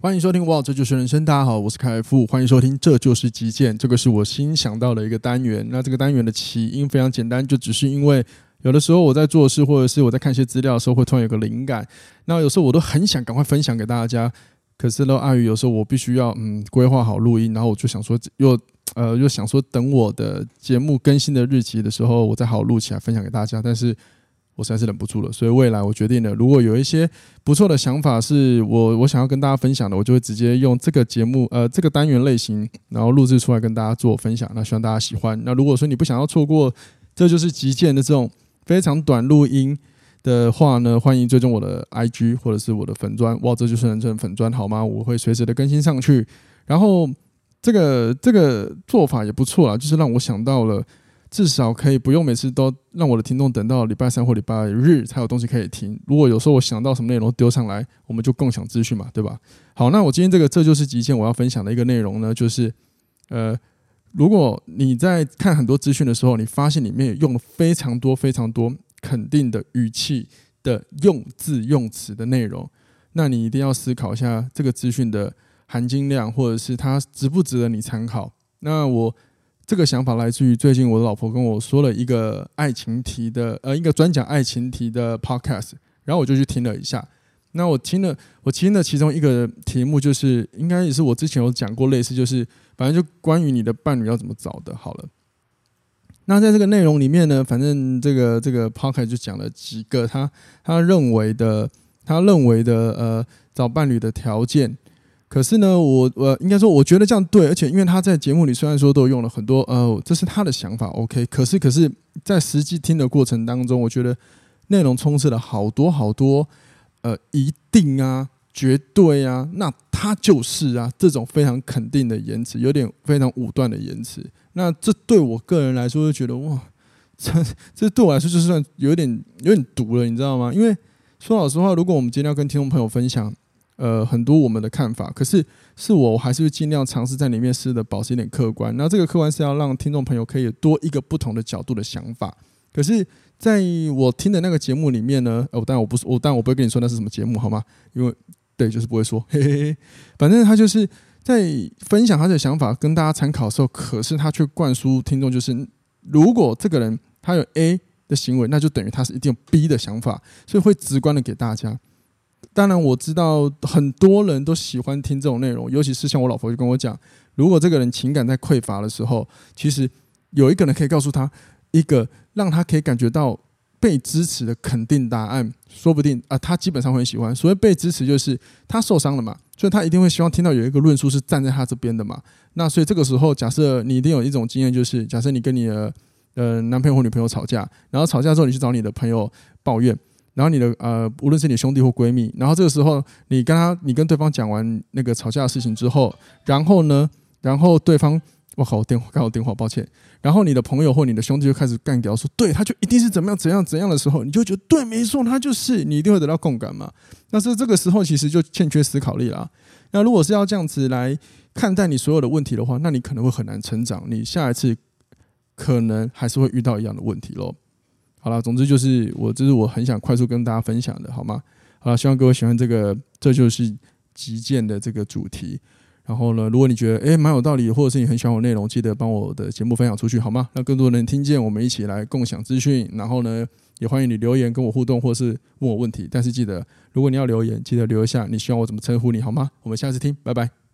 欢迎收听哇，这就是人生。大家好，我是凯富，欢迎收听这就是极简。这个是我新想到的一个单元。那这个单元的起因非常简单，就只是因为有的时候我在做事，或者是我在看一些资料的时候，会突然有个灵感。那有时候我都很想赶快分享给大家，可是呢，碍于有时候我必须要嗯规划好录音，然后我就想说又呃又想说等我的节目更新的日期的时候，我再好好录起来分享给大家。但是我实在是忍不住了，所以未来我决定了，如果有一些不错的想法是我我想要跟大家分享的，我就会直接用这个节目呃这个单元类型，然后录制出来跟大家做分享。那希望大家喜欢。那如果说你不想要错过，这就是极简的这种非常短录音的话呢，欢迎追踪我的 IG 或者是我的粉砖。哇，这就是人生粉砖好吗？我会随时的更新上去。然后这个这个做法也不错啊，就是让我想到了。至少可以不用每次都让我的听众等到礼拜三或礼拜日才有东西可以听。如果有时候我想到什么内容丢上来，我们就共享资讯嘛，对吧？好，那我今天这个这就是极限我要分享的一个内容呢，就是呃，如果你在看很多资讯的时候，你发现里面用了非常多非常多肯定的语气的用字用词的内容，那你一定要思考一下这个资讯的含金量，或者是它值不值得你参考。那我。这个想法来自于最近我的老婆跟我说了一个爱情题的，呃，一个专讲爱情题的 podcast，然后我就去听了一下。那我听了，我听了其中一个题目，就是应该也是我之前有讲过类似，就是反正就关于你的伴侣要怎么找的。好了，那在这个内容里面呢，反正这个这个 podcast 就讲了几个他他认为的，他认为的呃找伴侣的条件。可是呢，我我应该说，我觉得这样对，而且因为他在节目里虽然说都用了很多，呃，这是他的想法，OK。可是，可是在实际听的过程当中，我觉得内容充斥了好多好多，呃，一定啊，绝对啊，那他就是啊，这种非常肯定的言辞，有点非常武断的言辞。那这对我个人来说，就觉得哇，这这对我来说就算有点有点毒了，你知道吗？因为说老实话，如果我们今天要跟听众朋友分享。呃，很多我们的看法，可是是我，我还是会尽量尝试在里面试着保持一点客观。那这个客观是要让听众朋友可以多一个不同的角度的想法。可是，在我听的那个节目里面呢，哦，但我不是我，但我不会跟你说那是什么节目，好吗？因为对，就是不会说，嘿嘿嘿。反正他就是在分享他的想法跟大家参考的时候，可是他却灌输听众，就是如果这个人他有 A 的行为，那就等于他是一定有 B 的想法，所以会直观的给大家。当然我知道很多人都喜欢听这种内容，尤其是像我老婆就跟我讲，如果这个人情感在匮乏的时候，其实有一个人可以告诉他一个让他可以感觉到被支持的肯定答案，说不定啊，他基本上会很喜欢。所谓被支持，就是他受伤了嘛，所以他一定会希望听到有一个论述是站在他这边的嘛。那所以这个时候，假设你一定有一种经验，就是假设你跟你的呃男朋友或女朋友吵架，然后吵架之后你去找你的朋友抱怨。然后你的呃，无论是你兄弟或闺蜜，然后这个时候你跟他，你跟对方讲完那个吵架的事情之后，然后呢，然后对方，我靠，我电话，刚好电话，抱歉。然后你的朋友或你的兄弟就开始干掉，说对，他就一定是怎么样怎样怎样的时候，你就觉得对，没错，他就是，你一定会得到共感嘛。但是这个时候其实就欠缺思考力啦。那如果是要这样子来看待你所有的问题的话，那你可能会很难成长，你下一次可能还是会遇到一样的问题喽。好了，总之就是我，这是我很想快速跟大家分享的，好吗？好了，希望各位喜欢这个，这就是极简的这个主题。然后呢，如果你觉得诶蛮有道理，或者是你很喜欢我内容，记得帮我的节目分享出去，好吗？让更多人听见，我们一起来共享资讯。然后呢，也欢迎你留言跟我互动，或是问我问题。但是记得，如果你要留言，记得留一下你希望我怎么称呼你，好吗？我们下次听，拜拜。